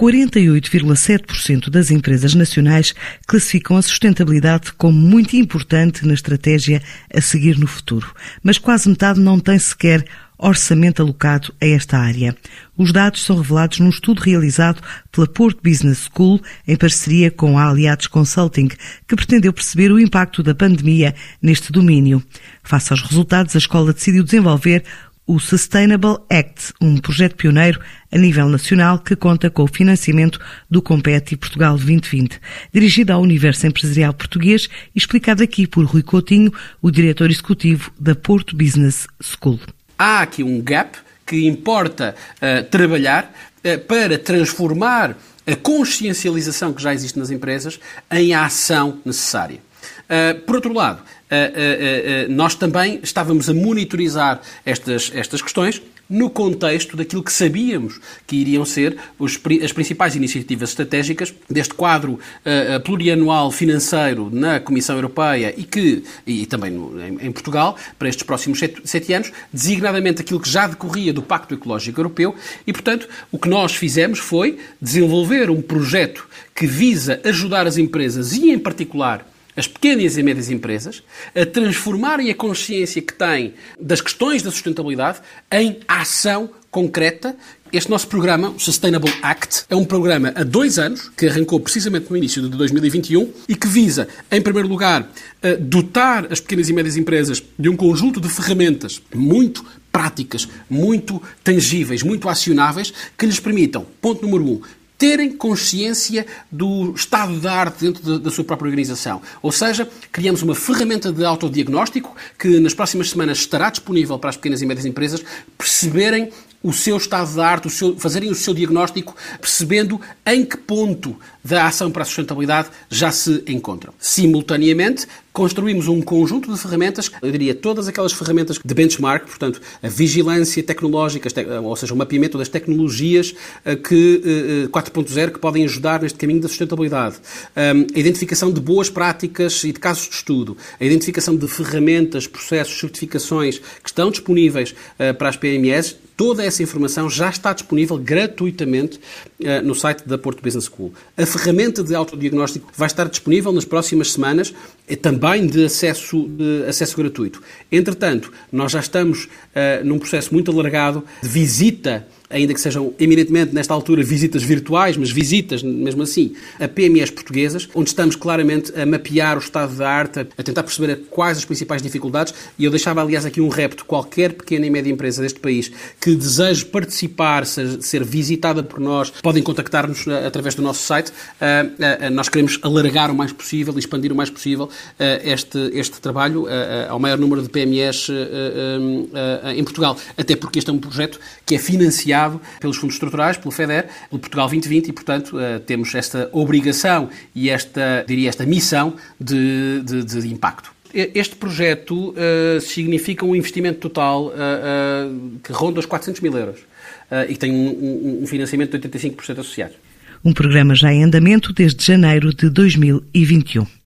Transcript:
48,7% das empresas nacionais classificam a sustentabilidade como muito importante na estratégia a seguir no futuro, mas quase metade não tem sequer orçamento alocado a esta área. Os dados são revelados num estudo realizado pela Porto Business School em parceria com a Aliados Consulting, que pretendeu perceber o impacto da pandemia neste domínio. Face aos resultados, a escola decidiu desenvolver o Sustainable Act, um projeto pioneiro a nível nacional que conta com o financiamento do Compete Portugal 2020, dirigido ao universo empresarial português e explicado aqui por Rui Coutinho, o diretor executivo da Porto Business School. Há aqui um gap que importa uh, trabalhar uh, para transformar a consciencialização que já existe nas empresas em ação necessária. Uh, por outro lado, uh, uh, nós também estávamos a monitorizar estas, estas questões no contexto daquilo que sabíamos que iriam ser os, as principais iniciativas estratégicas deste quadro uh, plurianual financeiro na Comissão Europeia e que e também no, em, em, Portugal para estes próximos sete, anos, designadamente aquilo que já decorria do Pacto Ecológico Europeu. E, portanto, o que nós fizemos foi desenvolver um projeto que visa ajudar as empresas e, em particular, as pequenas e médias empresas, a transformarem a consciência que têm das questões da sustentabilidade em ação concreta. Este nosso programa, o Sustainable Act, é um programa há dois anos, que arrancou precisamente no início de 2021 e que visa, em primeiro lugar, dotar as pequenas e médias empresas de um conjunto de ferramentas muito práticas, muito tangíveis, muito acionáveis, que lhes permitam, ponto número um, terem consciência do estado da arte dentro da, sua própria organização. Ou seja, criamos uma ferramenta de autodiagnóstico que nas próximas semanas estará disponível para as pequenas e médias empresas perceberem o seu estado de arte, o seu, fazerem o seu diagnóstico, percebendo em que ponto da ação para a sustentabilidade já se encontram. Simultaneamente, construímos um conjunto de ferramentas, eu diria todas aquelas ferramentas de benchmark, portanto, a vigilância tecnológica, ou seja, o mapeamento das tecnologias eh, que 4.0 eh, que podem ajudar neste caminho da sustentabilidade, a identificação de boas práticas e de casos de estudo, a identificação de ferramentas, processos, certificações que estão disponíveis eh, para as PMEs, toda essa informação já está disponível gratuitamente no site da Porto Business School. A ferramenta de autodiagnóstico vai estar disponível nas próximas semanas, é também de acesso, de acesso gratuito. Entretanto, nós já estamos uh, num processo muito alargado de visita ainda que sejam eminentemente, nesta altura, visitas virtuais, mas visitas, mesmo assim, a PMEs portuguesas, onde estamos claramente a mapear o estado da arte, a tentar perceber quais as principais dificuldades. E eu deixava, aliás, aqui um repto: qualquer pequena e média empresa deste país que deseje participar, ser, visitada por nós, podem contactar-nos uh, através do nosso site. Uh, uh, nós queremos alargar o mais possível expandir o mais possível este, este trabalho ao maior número de PMEs em Portugal. Até porque este é um projeto que é financiado financiado pelos fundos estruturais, pelo FEDER, pelo Portugal 2020 e, portanto, eh, temos esta obrigação e esta, diria, esta missão de, de, de impacto. Este projeto uh, significa um investimento total uh, uh, que ronda os 400 mil euros e tem um, um financiamento de 85% associado. Um programa já em andamento desde janeiro de 2021.